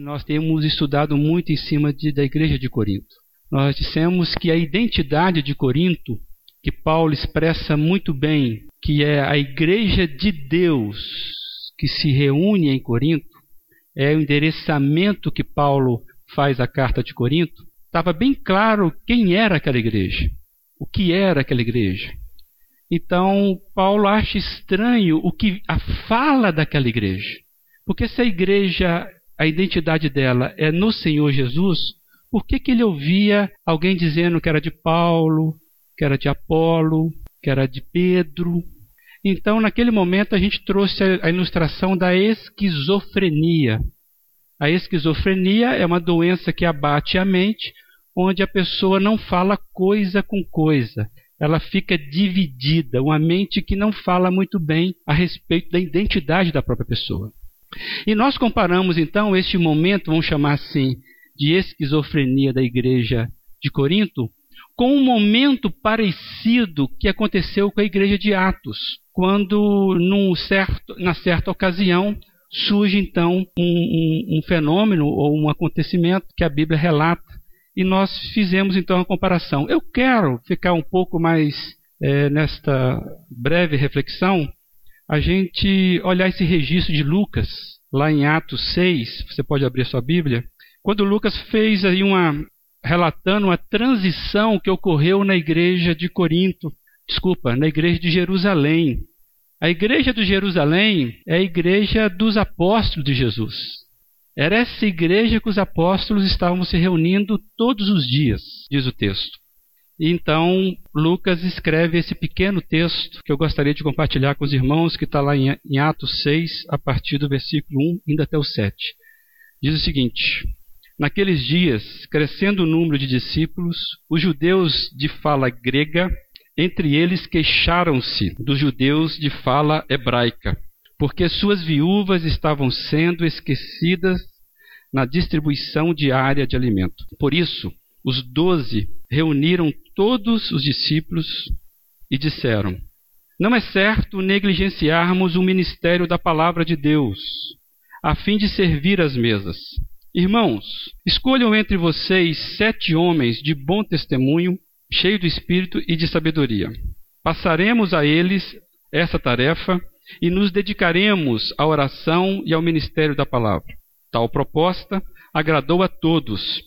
nós temos estudado muito em cima de, da igreja de Corinto. Nós dissemos que a identidade de Corinto, que Paulo expressa muito bem, que é a igreja de Deus que se reúne em Corinto, é o endereçamento que Paulo faz à carta de Corinto, estava bem claro quem era aquela igreja, o que era aquela igreja. Então, Paulo acha estranho o que a fala daquela igreja. Porque se a igreja, a identidade dela é no Senhor Jesus, por que, que ele ouvia alguém dizendo que era de Paulo, que era de Apolo, que era de Pedro? Então, naquele momento, a gente trouxe a ilustração da esquizofrenia. A esquizofrenia é uma doença que abate a mente, onde a pessoa não fala coisa com coisa. Ela fica dividida, uma mente que não fala muito bem a respeito da identidade da própria pessoa. E nós comparamos então este momento, vamos chamar assim, de esquizofrenia da igreja de Corinto, com um momento parecido que aconteceu com a igreja de Atos, quando, num certo, na certa ocasião, surge então um, um, um fenômeno ou um acontecimento que a Bíblia relata e nós fizemos então a comparação. Eu quero ficar um pouco mais é, nesta breve reflexão, a gente olhar esse registro de Lucas, lá em Atos 6, você pode abrir sua Bíblia, quando Lucas fez aí uma relatando uma transição que ocorreu na igreja de Corinto, desculpa, na igreja de Jerusalém. A igreja de Jerusalém é a igreja dos apóstolos de Jesus. Era essa igreja que os apóstolos estavam se reunindo todos os dias, diz o texto. Então Lucas escreve esse pequeno texto que eu gostaria de compartilhar com os irmãos, que está lá em, em Atos 6, a partir do versículo 1, indo até o 7. Diz o seguinte: Naqueles dias, crescendo o número de discípulos, os judeus de fala grega entre eles queixaram-se dos judeus de fala hebraica, porque suas viúvas estavam sendo esquecidas na distribuição diária de alimento. Por isso, os doze reuniram todos os discípulos e disseram: Não é certo negligenciarmos o ministério da palavra de Deus, a fim de servir as mesas. Irmãos, escolham entre vocês sete homens de bom testemunho cheio do espírito e de sabedoria. Passaremos a eles essa tarefa e nos dedicaremos à oração e ao ministério da palavra. Tal proposta agradou a todos.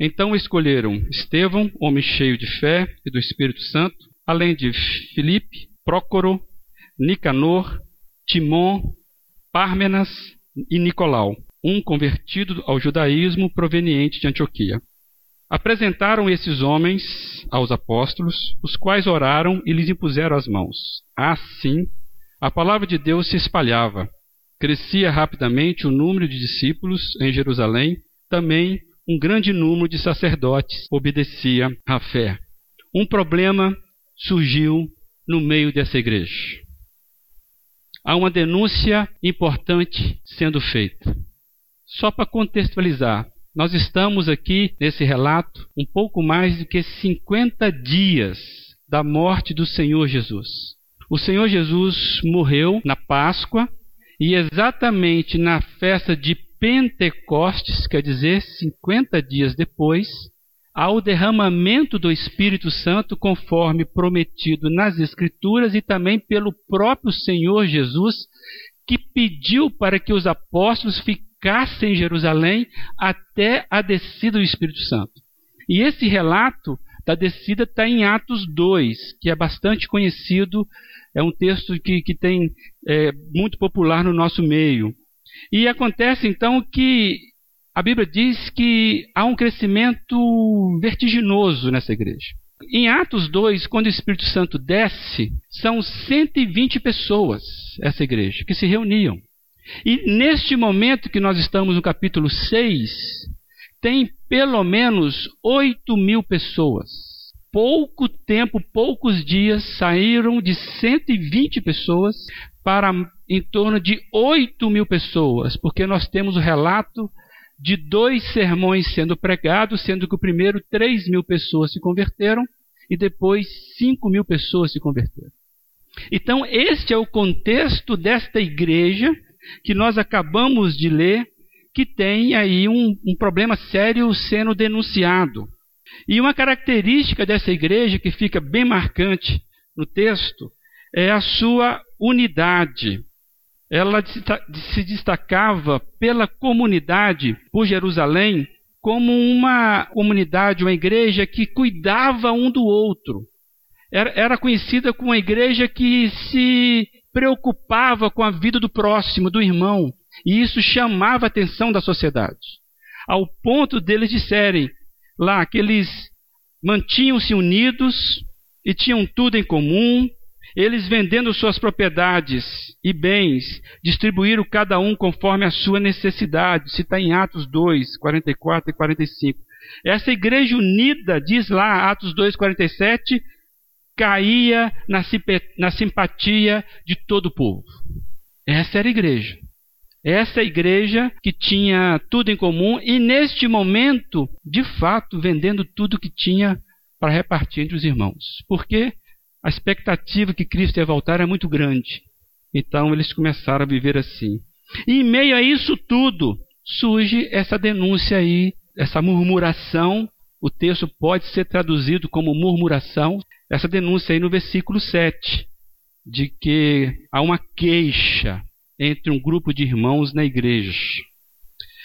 Então escolheram Estevão, homem cheio de fé e do Espírito Santo, além de Filipe, Prócoro, Nicanor, Timon, Pármenas e Nicolau, um convertido ao judaísmo proveniente de Antioquia. Apresentaram esses homens aos apóstolos, os quais oraram e lhes impuseram as mãos. Assim, a palavra de Deus se espalhava. Crescia rapidamente o número de discípulos em Jerusalém, também um grande número de sacerdotes obedecia à fé. Um problema surgiu no meio dessa igreja. Há uma denúncia importante sendo feita. Só para contextualizar, nós estamos aqui nesse relato um pouco mais do que 50 dias da morte do Senhor Jesus. O Senhor Jesus morreu na Páscoa e exatamente na festa de Pentecostes, quer dizer, 50 dias depois, ao derramamento do Espírito Santo, conforme prometido nas Escrituras e também pelo próprio Senhor Jesus, que pediu para que os apóstolos ficassem ficasse em Jerusalém até a descida do Espírito Santo. E esse relato da descida está em Atos 2, que é bastante conhecido, é um texto que, que tem é, muito popular no nosso meio. E acontece então que a Bíblia diz que há um crescimento vertiginoso nessa igreja. Em Atos 2, quando o Espírito Santo desce, são 120 pessoas, essa igreja, que se reuniam. E neste momento que nós estamos no capítulo 6, tem pelo menos 8 mil pessoas. Pouco tempo, poucos dias, saíram de 120 pessoas para em torno de 8 mil pessoas, porque nós temos o relato de dois sermões sendo pregados, sendo que o primeiro 3 mil pessoas se converteram e depois 5 mil pessoas se converteram. Então, este é o contexto desta igreja que nós acabamos de ler, que tem aí um, um problema sério sendo denunciado. E uma característica dessa igreja que fica bem marcante no texto é a sua unidade. Ela se destacava pela comunidade por Jerusalém como uma comunidade, uma igreja que cuidava um do outro. Era, conhecida como uma igreja que se preocupava com a vida do próximo, do irmão, e isso chamava a atenção da sociedade, ao ponto deles disserem lá que eles mantinham-se unidos e tinham tudo em comum, eles vendendo suas propriedades e bens, distribuíram cada um conforme a sua necessidade. Isso está em Atos 2, 44 e 45. Essa igreja unida, diz lá, Atos 2, 47, caía na, na simpatia de todo o povo. Essa era a igreja. Essa igreja que tinha tudo em comum e, neste momento, de fato, vendendo tudo que tinha para repartir entre os irmãos. Porque a expectativa que Cristo ia voltar é muito grande. Então, eles começaram a viver assim. E, em meio a isso tudo, surge essa denúncia aí, essa murmuração. O texto pode ser traduzido como murmuração, essa denúncia aí no versículo 7, de que há uma queixa entre um grupo de irmãos na igreja.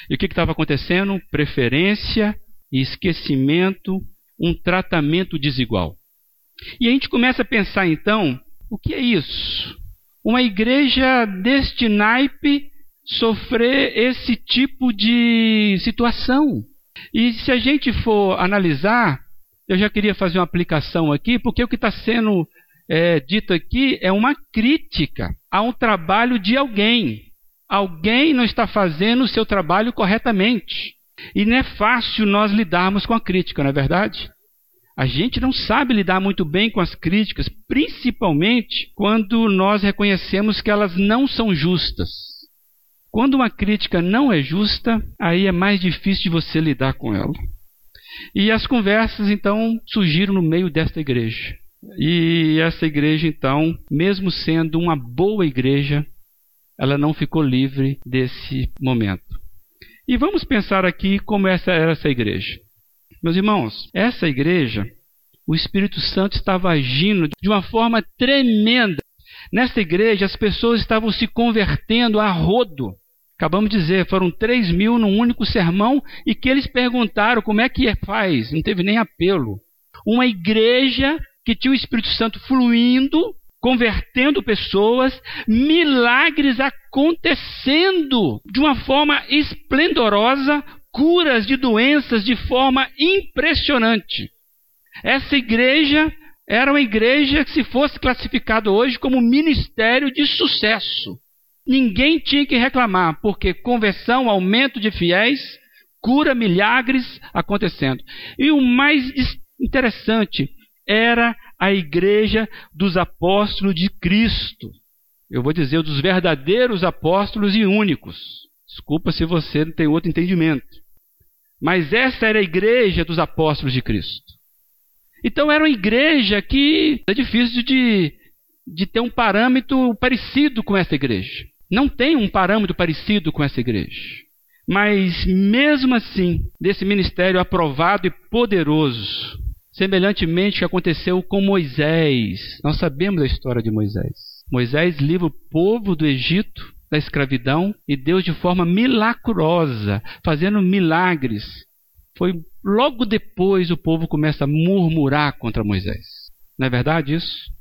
E o que estava acontecendo? Preferência e esquecimento, um tratamento desigual. E a gente começa a pensar então: o que é isso? Uma igreja deste naipe sofrer esse tipo de situação. E se a gente for analisar, eu já queria fazer uma aplicação aqui, porque o que está sendo é, dito aqui é uma crítica a um trabalho de alguém. Alguém não está fazendo o seu trabalho corretamente. E não é fácil nós lidarmos com a crítica, não é verdade? A gente não sabe lidar muito bem com as críticas, principalmente quando nós reconhecemos que elas não são justas. Quando uma crítica não é justa, aí é mais difícil de você lidar com ela. E as conversas então surgiram no meio desta igreja. E essa igreja, então, mesmo sendo uma boa igreja, ela não ficou livre desse momento. E vamos pensar aqui como essa era essa igreja. Meus irmãos, essa igreja, o Espírito Santo estava agindo de uma forma tremenda. Nessa igreja, as pessoas estavam se convertendo a rodo. Acabamos de dizer, foram 3 mil num único sermão e que eles perguntaram como é que faz. Não teve nem apelo. Uma igreja que tinha o Espírito Santo fluindo, convertendo pessoas, milagres acontecendo de uma forma esplendorosa, curas de doenças de forma impressionante. Essa igreja era uma igreja que, se fosse classificado hoje como ministério de sucesso. Ninguém tinha que reclamar, porque conversão, aumento de fiéis, cura, milagres acontecendo. E o mais interessante, era a igreja dos apóstolos de Cristo. Eu vou dizer dos verdadeiros apóstolos e únicos. Desculpa se você não tem outro entendimento. Mas essa era a igreja dos apóstolos de Cristo. Então era uma igreja que é difícil de, de ter um parâmetro parecido com essa igreja. Não tem um parâmetro parecido com essa igreja. Mas mesmo assim, desse ministério aprovado e poderoso, Semelhantemente que aconteceu com Moisés. Nós sabemos a história de Moisés. Moisés livra o povo do Egito da escravidão e Deus de forma milagrosa, fazendo milagres. Foi logo depois o povo começa a murmurar contra Moisés. Não é verdade isso?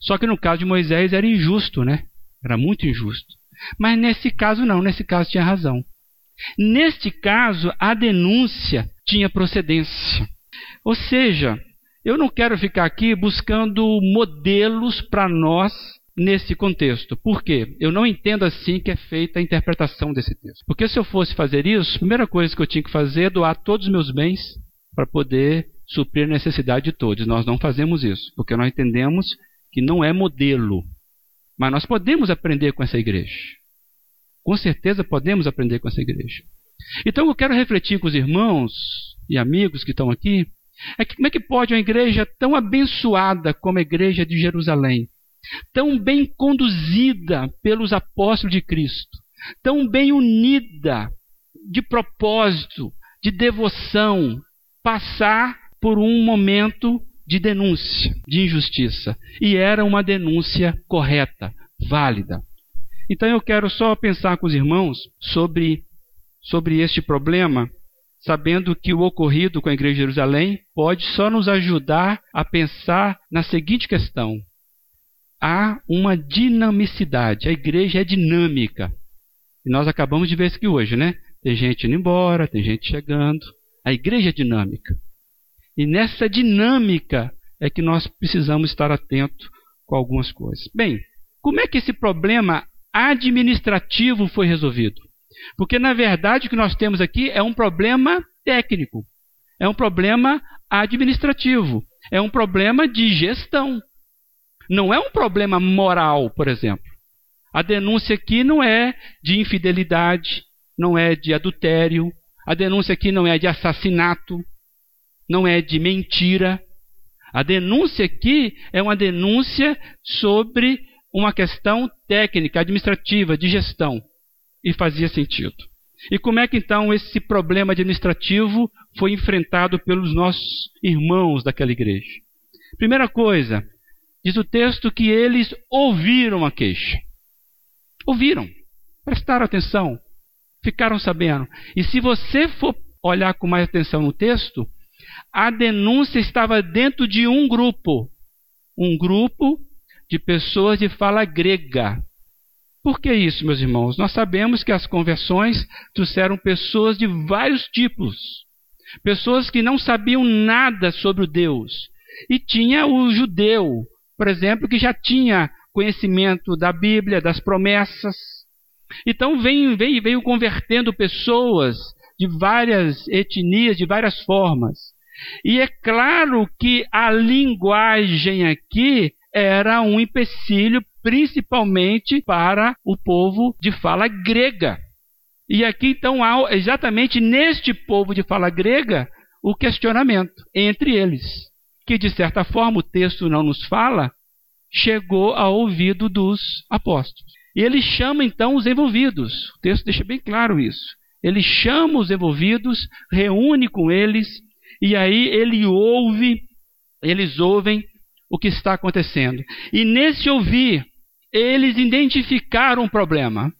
Só que no caso de Moisés era injusto, né? Era muito injusto. Mas nesse caso não, nesse caso tinha razão. Neste caso, a denúncia tinha procedência. Ou seja, eu não quero ficar aqui buscando modelos para nós nesse contexto. Por quê? Eu não entendo assim que é feita a interpretação desse texto. Porque se eu fosse fazer isso, a primeira coisa que eu tinha que fazer é doar todos os meus bens para poder suprir a necessidade de todos. Nós não fazemos isso, porque nós entendemos que não é modelo. Mas nós podemos aprender com essa igreja. Com certeza podemos aprender com essa igreja. Então eu quero refletir com os irmãos e amigos que estão aqui é que como é que pode uma igreja tão abençoada como a igreja de Jerusalém, tão bem conduzida pelos apóstolos de Cristo, tão bem unida, de propósito, de devoção, passar por um momento de denúncia, de injustiça. E era uma denúncia correta, válida. Então eu quero só pensar com os irmãos sobre, sobre este problema, sabendo que o ocorrido com a Igreja de Jerusalém pode só nos ajudar a pensar na seguinte questão: há uma dinamicidade, a igreja é dinâmica. E nós acabamos de ver isso aqui hoje, né? Tem gente indo embora, tem gente chegando. A igreja é dinâmica. E nessa dinâmica é que nós precisamos estar atentos com algumas coisas. Bem, como é que esse problema administrativo foi resolvido? Porque, na verdade, o que nós temos aqui é um problema técnico, é um problema administrativo, é um problema de gestão. Não é um problema moral, por exemplo. A denúncia aqui não é de infidelidade, não é de adultério, a denúncia aqui não é de assassinato, não é de mentira. A denúncia aqui é uma denúncia sobre uma questão técnica, administrativa, de gestão. E fazia sentido. E como é que então esse problema administrativo foi enfrentado pelos nossos irmãos daquela igreja? Primeira coisa, diz o texto que eles ouviram a queixa. Ouviram, prestaram atenção, ficaram sabendo. E se você for olhar com mais atenção no texto, a denúncia estava dentro de um grupo. Um grupo de pessoas de fala grega. Por que isso, meus irmãos? Nós sabemos que as conversões trouxeram pessoas de vários tipos. Pessoas que não sabiam nada sobre o Deus. E tinha o judeu, por exemplo, que já tinha conhecimento da Bíblia, das promessas, então veio, veio, veio convertendo pessoas de várias etnias, de várias formas. E é claro que a linguagem aqui era um empecilho principalmente para o povo de fala grega. E aqui então há exatamente neste povo de fala grega o questionamento entre eles, que de certa forma o texto não nos fala, chegou ao ouvido dos apóstolos. E ele chama então os envolvidos. O texto deixa bem claro isso. Ele chama os envolvidos, reúne com eles, e aí ele ouve, eles ouvem o que está acontecendo. E nesse ouvir, eles identificaram o problema.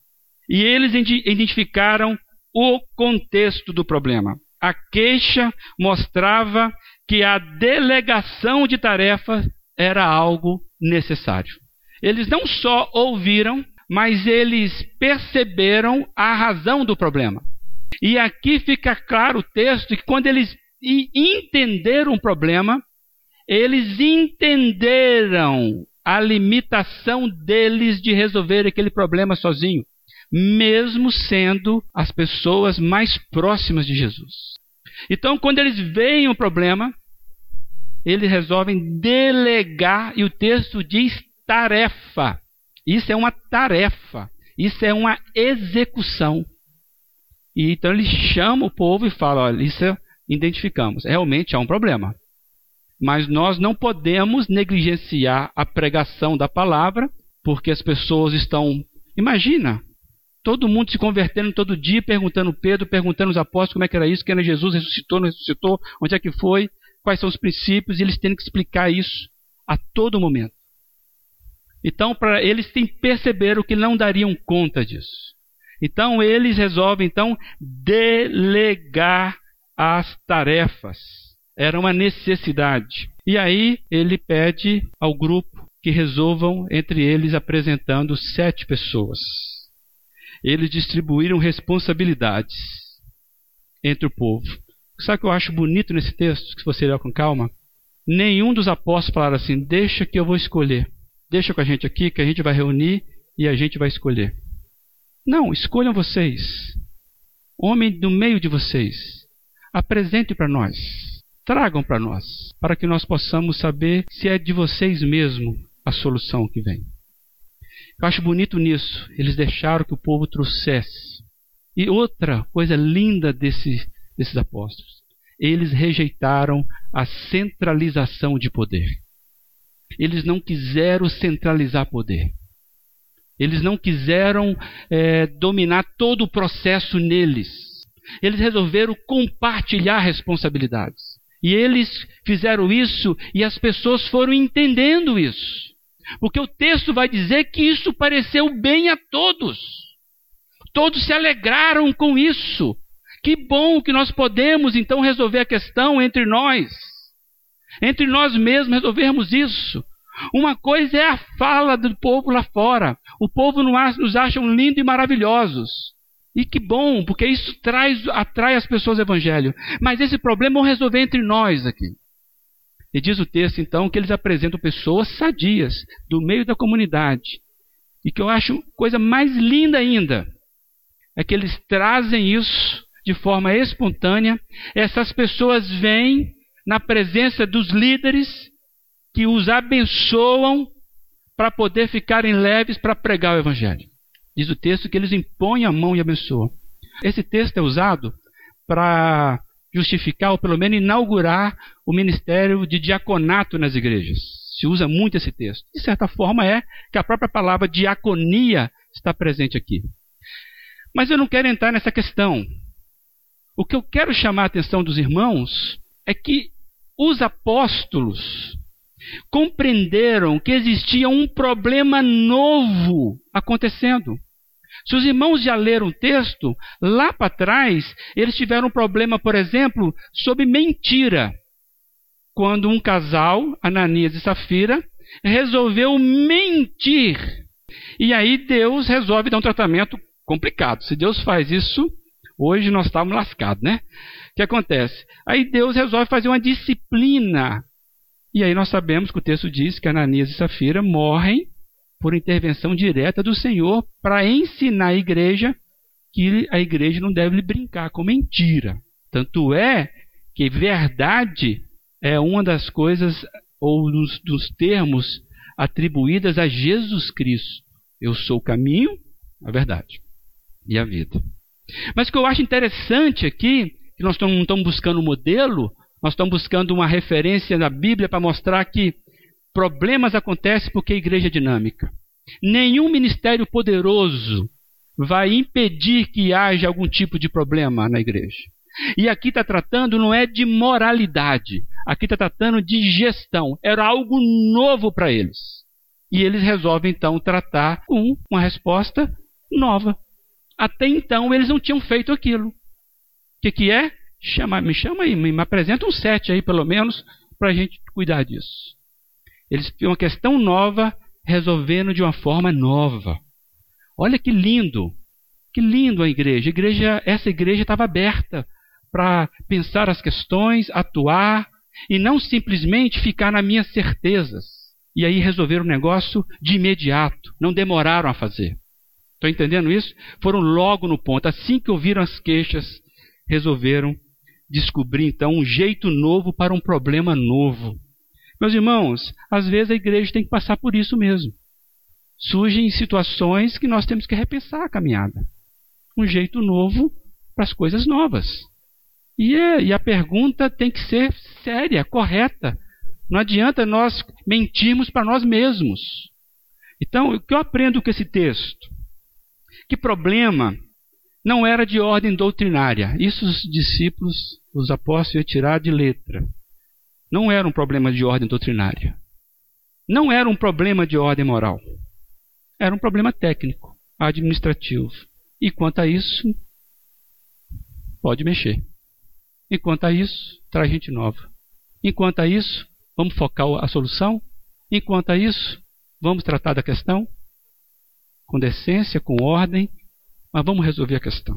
E eles identificaram o contexto do problema. A queixa mostrava que a delegação de tarefas era algo necessário. Eles não só ouviram, mas eles perceberam a razão do problema. E aqui fica claro o texto que quando eles entenderam o problema, eles entenderam a limitação deles de resolver aquele problema sozinho, mesmo sendo as pessoas mais próximas de Jesus. Então, quando eles veem o problema, eles resolvem delegar, e o texto diz tarefa. Isso é uma tarefa. Isso é uma execução. E então ele chama o povo e fala: olha, isso identificamos. Realmente há um problema. Mas nós não podemos negligenciar a pregação da palavra, porque as pessoas estão. Imagina, todo mundo se convertendo todo dia, perguntando Pedro, perguntando os apóstolos como é que era isso, quem era Jesus, ressuscitou, não ressuscitou, onde é que foi, quais são os princípios, e eles têm que explicar isso a todo momento. Então, para eles perceberam que não dariam conta disso. Então, eles resolvem então delegar as tarefas. Era uma necessidade. E aí ele pede ao grupo que resolvam entre eles apresentando sete pessoas. Eles distribuíram responsabilidades entre o povo. Sabe o que eu acho bonito nesse texto, se você ler com calma? Nenhum dos apóstolos falaram assim: deixa que eu vou escolher. Deixa com a gente aqui que a gente vai reunir e a gente vai escolher. Não, escolham vocês. Homem do meio de vocês. Apresente para nós. Tragam para nós, para que nós possamos saber se é de vocês mesmo a solução que vem. Eu acho bonito nisso. Eles deixaram que o povo trouxesse. E outra coisa linda desse, desses apóstolos. Eles rejeitaram a centralização de poder. Eles não quiseram centralizar poder. Eles não quiseram é, dominar todo o processo neles. Eles resolveram compartilhar responsabilidades. E eles fizeram isso e as pessoas foram entendendo isso. Porque o texto vai dizer que isso pareceu bem a todos. Todos se alegraram com isso. Que bom que nós podemos então resolver a questão entre nós. Entre nós mesmos resolvermos isso. Uma coisa é a fala do povo lá fora. O povo nos acha lindos e maravilhosos. E que bom, porque isso traz, atrai as pessoas ao Evangelho. Mas esse problema vamos resolver entre nós aqui. E diz o texto, então, que eles apresentam pessoas sadias, do meio da comunidade. E que eu acho coisa mais linda ainda, é que eles trazem isso de forma espontânea. Essas pessoas vêm na presença dos líderes que os abençoam para poder ficarem leves para pregar o Evangelho. Diz o texto que eles impõem a mão e abençoam. Esse texto é usado para justificar, ou pelo menos inaugurar, o ministério de diaconato nas igrejas. Se usa muito esse texto. De certa forma, é que a própria palavra diaconia está presente aqui. Mas eu não quero entrar nessa questão. O que eu quero chamar a atenção dos irmãos é que os apóstolos compreenderam que existia um problema novo acontecendo. Se os irmãos já leram o texto, lá para trás, eles tiveram um problema, por exemplo, sobre mentira. Quando um casal, Ananias e Safira, resolveu mentir. E aí Deus resolve dar um tratamento complicado. Se Deus faz isso, hoje nós estávamos lascados, né? O que acontece? Aí Deus resolve fazer uma disciplina. E aí nós sabemos que o texto diz que Ananias e Safira morrem por intervenção direta do Senhor para ensinar a igreja que a igreja não deve brincar com mentira. Tanto é que verdade é uma das coisas ou dos, dos termos atribuídas a Jesus Cristo. Eu sou o caminho, a verdade e a vida. Mas o que eu acho interessante aqui, que nós não estamos buscando um modelo, nós estamos buscando uma referência na Bíblia para mostrar que Problemas acontecem porque a igreja é dinâmica. Nenhum ministério poderoso vai impedir que haja algum tipo de problema na igreja. E aqui está tratando não é de moralidade, aqui está tratando de gestão. Era algo novo para eles. E eles resolvem então tratar com uma resposta nova. Até então eles não tinham feito aquilo. O que, que é? Chama, me chama aí, me apresenta um sete aí pelo menos para a gente cuidar disso. Eles uma questão nova resolvendo de uma forma nova. Olha que lindo, que lindo a igreja. Igreja essa igreja estava aberta para pensar as questões, atuar e não simplesmente ficar nas minhas certezas. E aí resolver o negócio de imediato, não demoraram a fazer. Estão entendendo isso? Foram logo no ponto. Assim que ouviram as queixas, resolveram descobrir então um jeito novo para um problema novo. Meus irmãos, às vezes a igreja tem que passar por isso mesmo. Surgem situações que nós temos que repensar a caminhada. Um jeito novo para as coisas novas. E, é, e a pergunta tem que ser séria, correta. Não adianta nós mentirmos para nós mesmos. Então, o que eu aprendo com esse texto? Que problema não era de ordem doutrinária. Isso os discípulos, os apóstolos, iam tirar de letra não era um problema de ordem doutrinária. Não era um problema de ordem moral. Era um problema técnico, administrativo. E quanto a isso, pode mexer. Enquanto a isso, traz gente nova. Enquanto a isso, vamos focar a solução. Enquanto a isso, vamos tratar da questão com decência, com ordem, mas vamos resolver a questão.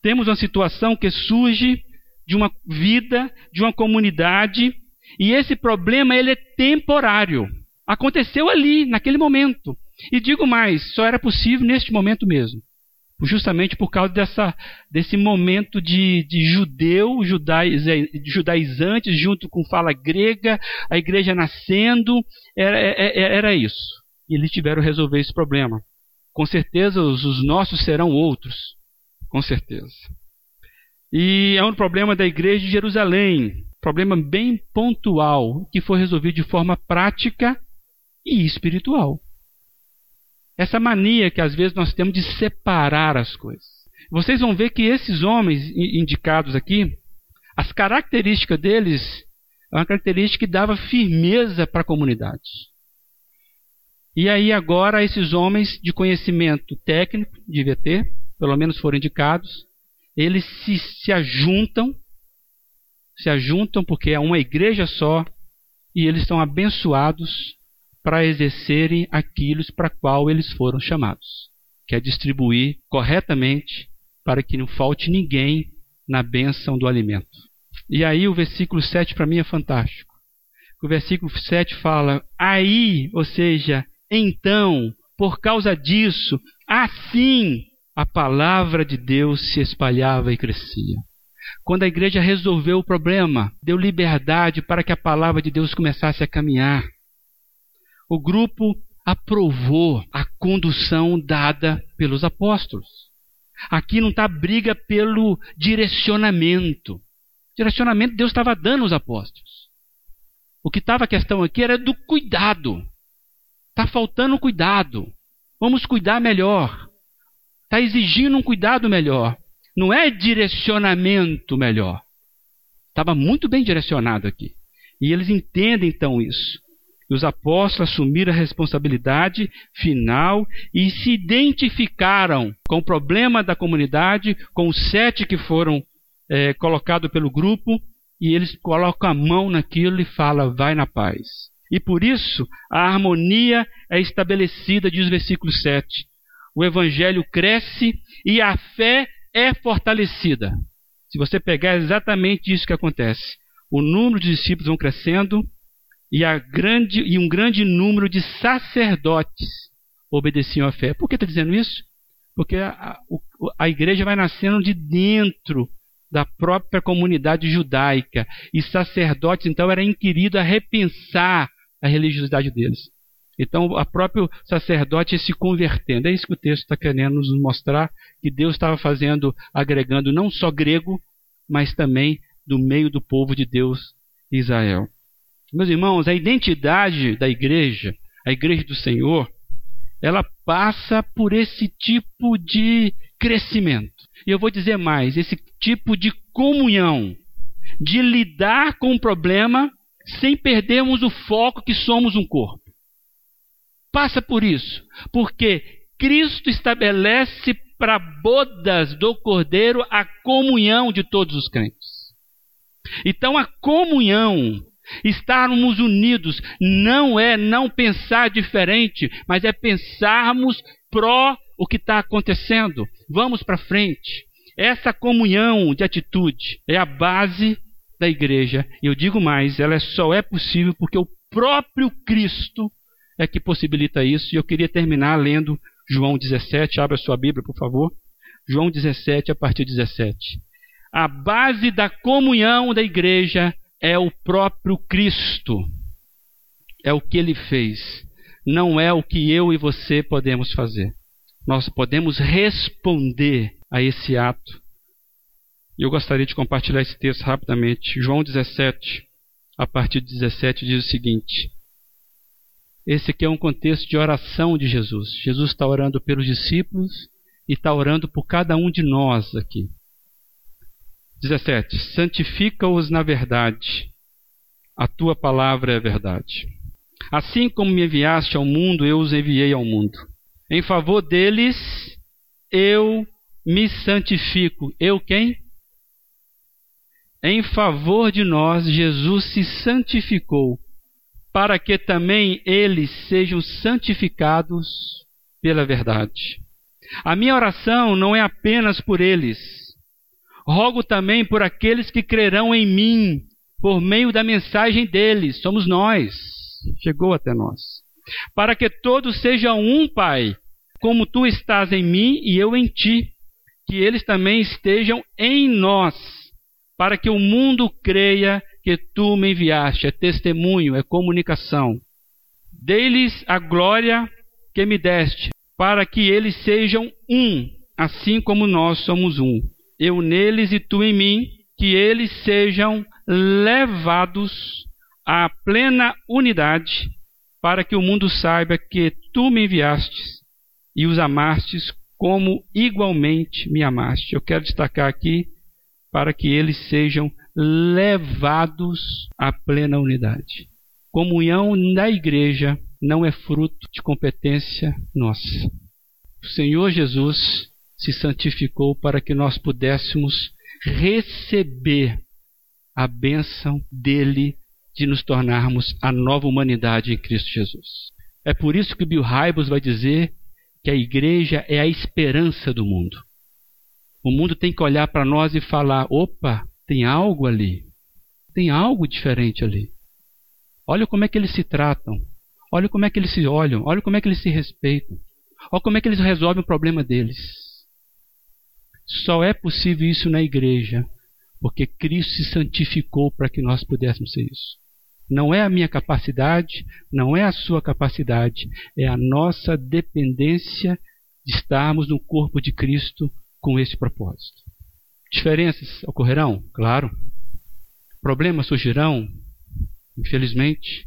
Temos uma situação que surge de uma vida, de uma comunidade, e esse problema ele é temporário. Aconteceu ali, naquele momento. E digo mais, só era possível neste momento mesmo. Justamente por causa dessa, desse momento de, de judeu, judaiz, judaizantes, junto com fala grega, a igreja nascendo, era, era, é, é, era isso. E eles tiveram que resolver esse problema. Com certeza os, os nossos serão outros. Com certeza. E é um problema da igreja de Jerusalém, problema bem pontual que foi resolvido de forma prática e espiritual. Essa mania que às vezes nós temos de separar as coisas. Vocês vão ver que esses homens indicados aqui, as características deles, é uma característica que dava firmeza para a comunidade. E aí agora esses homens de conhecimento técnico, devia ter, pelo menos foram indicados, eles se, se ajuntam, se ajuntam porque é uma igreja só, e eles são abençoados para exercerem aquilo para qual eles foram chamados, que é distribuir corretamente para que não falte ninguém na bênção do alimento. E aí o versículo 7 para mim é fantástico. O versículo 7 fala: Aí, ou seja, então, por causa disso, assim a palavra de Deus se espalhava e crescia. Quando a igreja resolveu o problema, deu liberdade para que a palavra de Deus começasse a caminhar. O grupo aprovou a condução dada pelos apóstolos. Aqui não está briga pelo direcionamento. Direcionamento Deus estava dando aos apóstolos. O que estava a questão aqui era do cuidado. Está faltando cuidado. Vamos cuidar melhor. Está exigindo um cuidado melhor. Não é direcionamento melhor. Estava muito bem direcionado aqui. E eles entendem então isso. E os apóstolos assumiram a responsabilidade final e se identificaram com o problema da comunidade, com os sete que foram é, colocados pelo grupo, e eles colocam a mão naquilo e falam: vai na paz. E por isso a harmonia é estabelecida, diz o versículo 7. O evangelho cresce e a fé é fortalecida. Se você pegar é exatamente isso que acontece. O número de discípulos vão crescendo e, grande, e um grande número de sacerdotes obedeciam à fé. Por que está dizendo isso? Porque a, a igreja vai nascendo de dentro da própria comunidade judaica. E sacerdotes, então, era inquirido a repensar a religiosidade deles. Então, o próprio sacerdote se convertendo. É isso que o texto está querendo nos mostrar, que Deus estava fazendo, agregando não só grego, mas também do meio do povo de Deus, Israel. Meus irmãos, a identidade da igreja, a igreja do Senhor, ela passa por esse tipo de crescimento. E eu vou dizer mais: esse tipo de comunhão, de lidar com o problema sem perdermos o foco que somos um corpo. Passa por isso, porque Cristo estabelece para bodas do Cordeiro a comunhão de todos os crentes. Então a comunhão, estarmos unidos, não é não pensar diferente, mas é pensarmos pró o que está acontecendo. Vamos para frente. Essa comunhão de atitude é a base da igreja. E eu digo mais, ela só é possível porque o próprio Cristo é que possibilita isso. E eu queria terminar lendo João 17. Abra sua Bíblia, por favor. João 17, a partir de 17. A base da comunhão da igreja é o próprio Cristo. É o que ele fez. Não é o que eu e você podemos fazer. Nós podemos responder a esse ato e eu gostaria de compartilhar esse texto rapidamente. João 17, a partir de 17, diz o seguinte: Esse aqui é um contexto de oração de Jesus. Jesus está orando pelos discípulos e está orando por cada um de nós aqui. 17: Santifica-os na verdade, a tua palavra é verdade. Assim como me enviaste ao mundo, eu os enviei ao mundo. Em favor deles, eu me santifico. Eu quem? em favor de nós, Jesus se santificou, para que também eles sejam santificados pela verdade. A minha oração não é apenas por eles. Rogo também por aqueles que crerão em mim por meio da mensagem deles. Somos nós. Chegou até nós. Para que todos sejam um, Pai, como tu estás em mim e eu em ti, que eles também estejam em nós para que o mundo creia que tu me enviaste. É testemunho, é comunicação. Dei-lhes a glória que me deste, para que eles sejam um, assim como nós somos um. Eu neles e tu em mim, que eles sejam levados à plena unidade, para que o mundo saiba que tu me enviastes e os amastes como igualmente me amaste. Eu quero destacar aqui para que eles sejam levados à plena unidade. Comunhão na igreja não é fruto de competência nossa. O Senhor Jesus se santificou para que nós pudéssemos receber a bênção dele de nos tornarmos a nova humanidade em Cristo Jesus. É por isso que Bill Hybels vai dizer que a igreja é a esperança do mundo. O mundo tem que olhar para nós e falar: opa, tem algo ali. Tem algo diferente ali. Olha como é que eles se tratam. Olha como é que eles se olham. Olha como é que eles se respeitam. Olha como é que eles resolvem o problema deles. Só é possível isso na igreja, porque Cristo se santificou para que nós pudéssemos ser isso. Não é a minha capacidade, não é a sua capacidade, é a nossa dependência de estarmos no corpo de Cristo com esse propósito. Diferenças ocorrerão? Claro. Problemas surgirão? Infelizmente.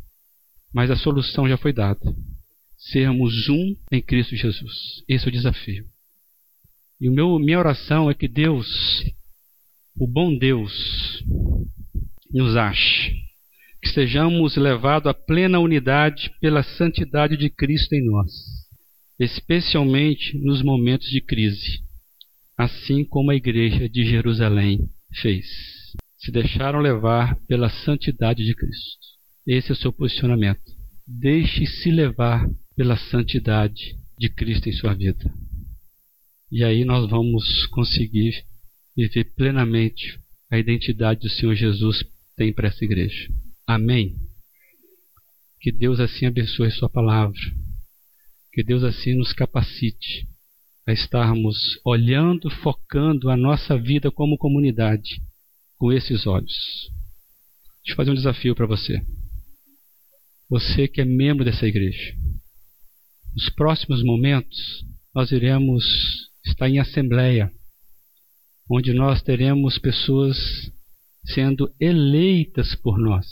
Mas a solução já foi dada. Sermos um em Cristo Jesus. Esse é o desafio. E o meu, minha oração é que Deus, o bom Deus, nos ache. Que sejamos levados à plena unidade pela santidade de Cristo em nós, especialmente nos momentos de crise assim como a igreja de Jerusalém fez. Se deixaram levar pela santidade de Cristo. Esse é o seu posicionamento. Deixe-se levar pela santidade de Cristo em sua vida. E aí nós vamos conseguir viver plenamente a identidade do Senhor Jesus tem para essa igreja. Amém. Que Deus assim abençoe Sua palavra. Que Deus assim nos capacite a estarmos olhando, focando a nossa vida como comunidade com esses olhos. Deixa eu fazer um desafio para você. Você que é membro dessa igreja. Nos próximos momentos, nós iremos estar em assembleia, onde nós teremos pessoas sendo eleitas por nós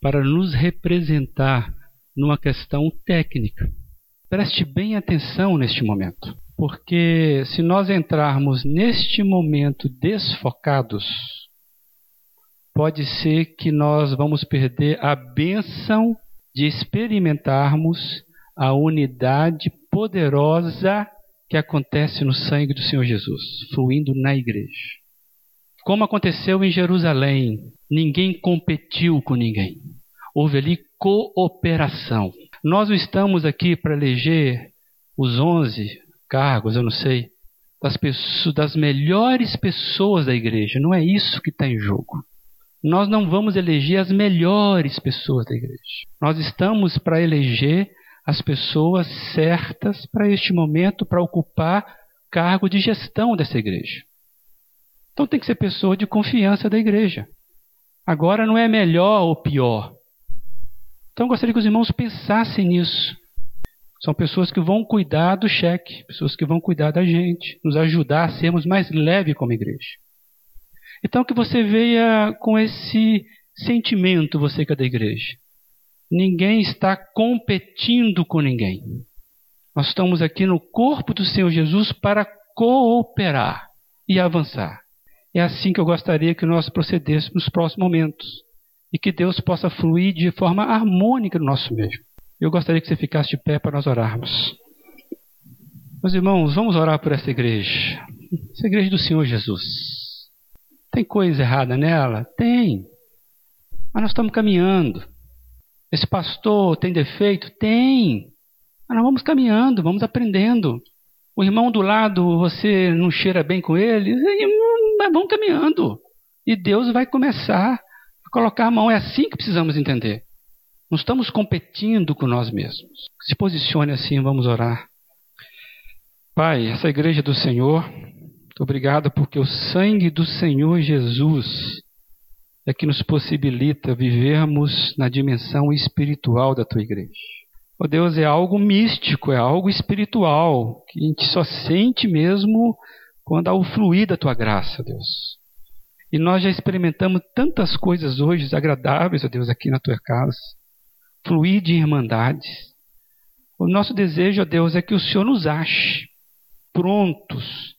para nos representar numa questão técnica. Preste bem atenção neste momento. Porque se nós entrarmos neste momento desfocados, pode ser que nós vamos perder a bênção de experimentarmos a unidade poderosa que acontece no sangue do Senhor Jesus, fluindo na igreja. Como aconteceu em Jerusalém, ninguém competiu com ninguém. Houve ali cooperação. Nós não estamos aqui para eleger os onze cargos, eu não sei, das, pessoas, das melhores pessoas da igreja. Não é isso que está em jogo. Nós não vamos eleger as melhores pessoas da igreja. Nós estamos para eleger as pessoas certas para este momento, para ocupar cargo de gestão dessa igreja. Então tem que ser pessoa de confiança da igreja. Agora não é melhor ou pior. Então gostaria que os irmãos pensassem nisso. São pessoas que vão cuidar do cheque, pessoas que vão cuidar da gente, nos ajudar a sermos mais leves como igreja. Então que você veja com esse sentimento, você que é da igreja. Ninguém está competindo com ninguém. Nós estamos aqui no corpo do Senhor Jesus para cooperar e avançar. É assim que eu gostaria que nós procedêssemos nos próximos momentos. E que Deus possa fluir de forma harmônica no nosso meio. Eu gostaria que você ficasse de pé para nós orarmos. Meus irmãos, vamos orar por essa igreja. Essa igreja do Senhor Jesus. Tem coisa errada nela? Tem. Mas nós estamos caminhando. Esse pastor tem defeito? Tem. Mas nós vamos caminhando, vamos aprendendo. O irmão do lado, você não cheira bem com ele? Mas vamos caminhando. E Deus vai começar a colocar a mão. É assim que precisamos entender. Não estamos competindo com nós mesmos. Se posicione assim, vamos orar. Pai, essa igreja do Senhor, obrigado porque o sangue do Senhor Jesus é que nos possibilita vivermos na dimensão espiritual da tua igreja. Oh Deus, é algo místico, é algo espiritual, que a gente só sente mesmo quando há o fluir da tua graça, Deus. E nós já experimentamos tantas coisas hoje agradáveis, ó Deus, aqui na tua casa fluir de irmandades. O nosso desejo, ó Deus, é que o Senhor nos ache, prontos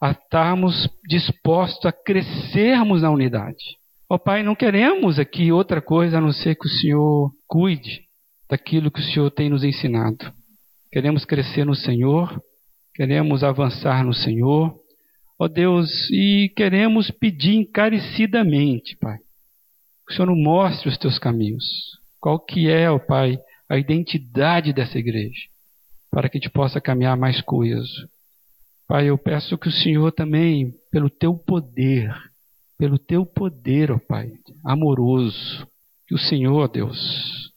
a estarmos dispostos a crescermos na unidade. Ó Pai, não queremos aqui outra coisa a não ser que o Senhor cuide daquilo que o Senhor tem nos ensinado. Queremos crescer no Senhor, queremos avançar no Senhor, ó Deus, e queremos pedir encarecidamente, Pai, que o Senhor nos mostre os teus caminhos. Qual que é, ó Pai, a identidade dessa igreja, para que a gente possa caminhar mais coeso. Pai, eu peço que o Senhor também, pelo teu poder, pelo teu poder, ó Pai, amoroso, que o Senhor, Deus,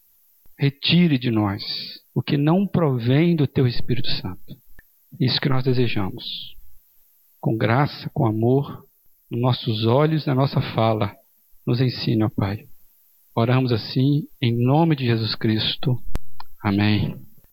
retire de nós o que não provém do teu Espírito Santo. Isso que nós desejamos. Com graça, com amor, nos nossos olhos, na nossa fala, nos ensine, ó Pai. Oramos assim em nome de Jesus Cristo. Amém.